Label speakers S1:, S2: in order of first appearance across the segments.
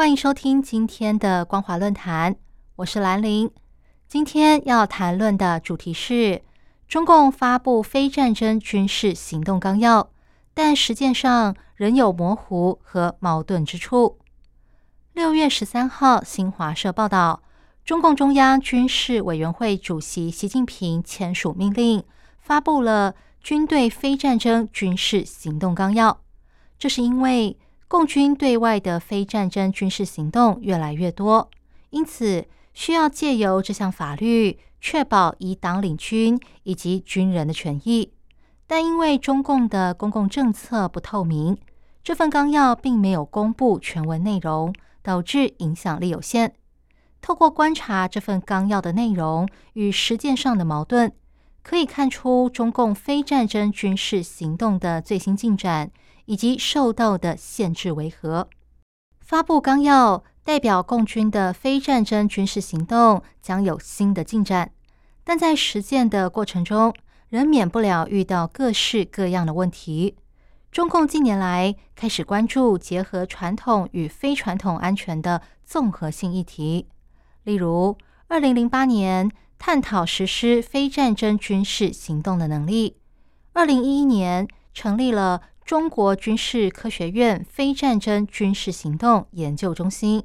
S1: 欢迎收听今天的光华论坛，我是兰玲。今天要谈论的主题是中共发布非战争军事行动纲要，但实践上仍有模糊和矛盾之处。六月十三号，新华社报道，中共中央军事委员会主席习近平签署命令，发布了军队非战争军事行动纲要。这是因为共军对外的非战争军事行动越来越多，因此需要借由这项法律确保以党领军以及军人的权益。但因为中共的公共政策不透明，这份纲要并没有公布全文内容，导致影响力有限。透过观察这份纲要的内容与实践上的矛盾，可以看出中共非战争军事行动的最新进展。以及受到的限制为何？发布纲要代表共军的非战争军事行动将有新的进展，但在实践的过程中，仍免不了遇到各式各样的问题。中共近年来开始关注结合传统与非传统安全的综合性议题，例如，二零零八年探讨实施非战争军事行动的能力；二零一一年成立了。中国军事科学院非战争军事行动研究中心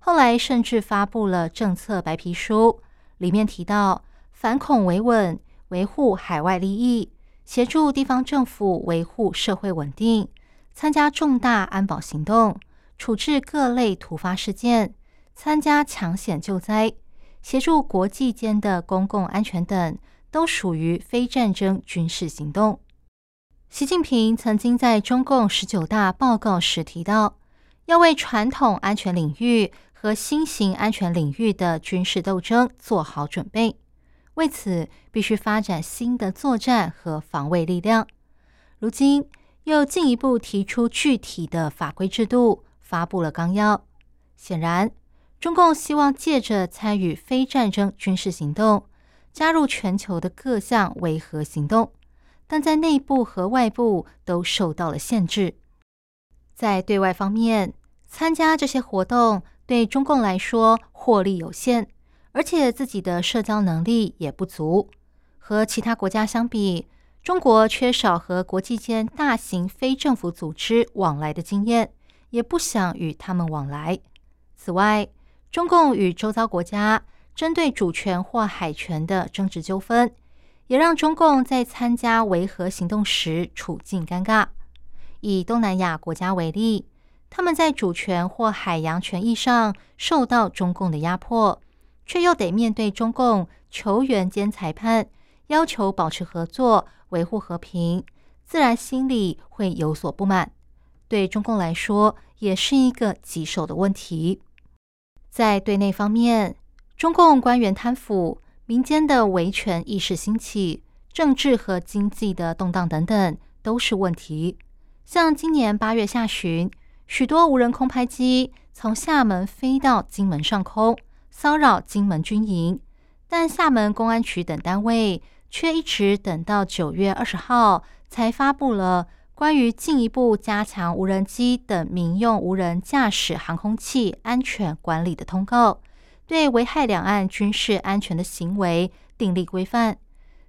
S1: 后来甚至发布了政策白皮书，里面提到反恐维稳、维护海外利益、协助地方政府维护社会稳定、参加重大安保行动、处置各类突发事件、参加抢险救灾、协助国际间的公共安全等，都属于非战争军事行动。习近平曾经在中共十九大报告时提到，要为传统安全领域和新型安全领域的军事斗争做好准备。为此，必须发展新的作战和防卫力量。如今，又进一步提出具体的法规制度，发布了纲要。显然，中共希望借着参与非战争军事行动，加入全球的各项维和行动。但在内部和外部都受到了限制。在对外方面，参加这些活动对中共来说获利有限，而且自己的社交能力也不足。和其他国家相比，中国缺少和国际间大型非政府组织往来的经验，也不想与他们往来。此外，中共与周遭国家针对主权或海权的争执纠纷。也让中共在参加维和行动时处境尴尬。以东南亚国家为例，他们在主权或海洋权益上受到中共的压迫，却又得面对中共球员兼裁判，要求保持合作、维护和平，自然心里会有所不满。对中共来说，也是一个棘手的问题。在对内方面，中共官员贪腐。民间的维权意识兴起，政治和经济的动荡等等都是问题。像今年八月下旬，许多无人空拍机从厦门飞到金门上空，骚扰金门军营，但厦门公安局等单位却一直等到九月二十号才发布了关于进一步加强无人机等民用无人驾驶航空器安全管理的通告。对危害两岸军事安全的行为订立规范，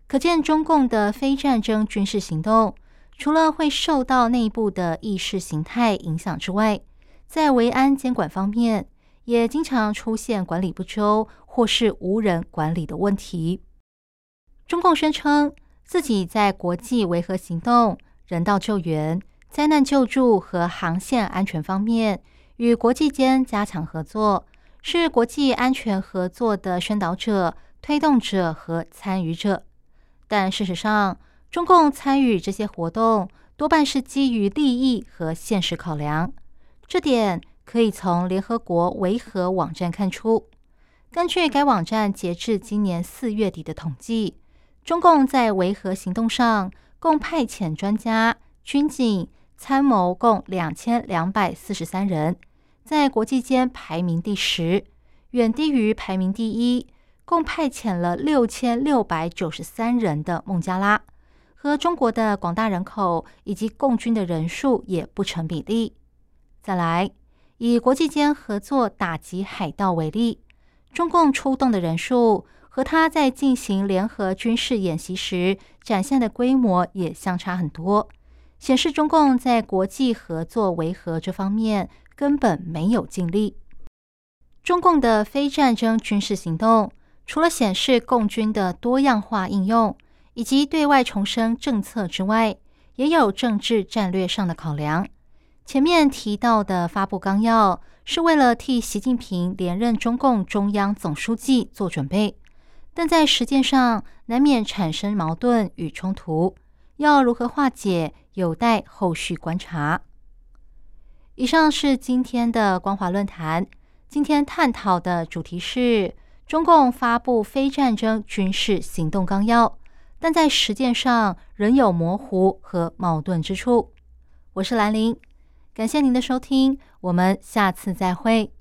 S1: 可见中共的非战争军事行动，除了会受到内部的意识形态影响之外，在维安监管方面，也经常出现管理不周或是无人管理的问题。中共声称自己在国际维和行动、人道救援、灾难救助和航线安全方面，与国际间加强合作。是国际安全合作的宣导者、推动者和参与者，但事实上，中共参与这些活动多半是基于利益和现实考量。这点可以从联合国维和网站看出。根据该网站截至今年四月底的统计，中共在维和行动上共派遣专家、军警、参谋共两千两百四十三人，在国际间排名第十，远低于排名第一、共派遣了六千六百九十三人的孟加拉，和中国的广大人口以及共军的人数也不成比例。再来，以国际间合作打击海盗为例。中共出动的人数和他在进行联合军事演习时展现的规模也相差很多，显示中共在国际合作维和这方面根本没有尽力。中共的非战争军事行动，除了显示共军的多样化应用以及对外重申政策之外，也有政治战略上的考量。前面提到的发布纲要。是为了替习近平连任中共中央总书记做准备，但在实践上难免产生矛盾与冲突，要如何化解，有待后续观察。以上是今天的光华论坛，今天探讨的主题是中共发布非战争军事行动纲要，但在实践上仍有模糊和矛盾之处。我是兰陵。感谢您的收听，我们下次再会。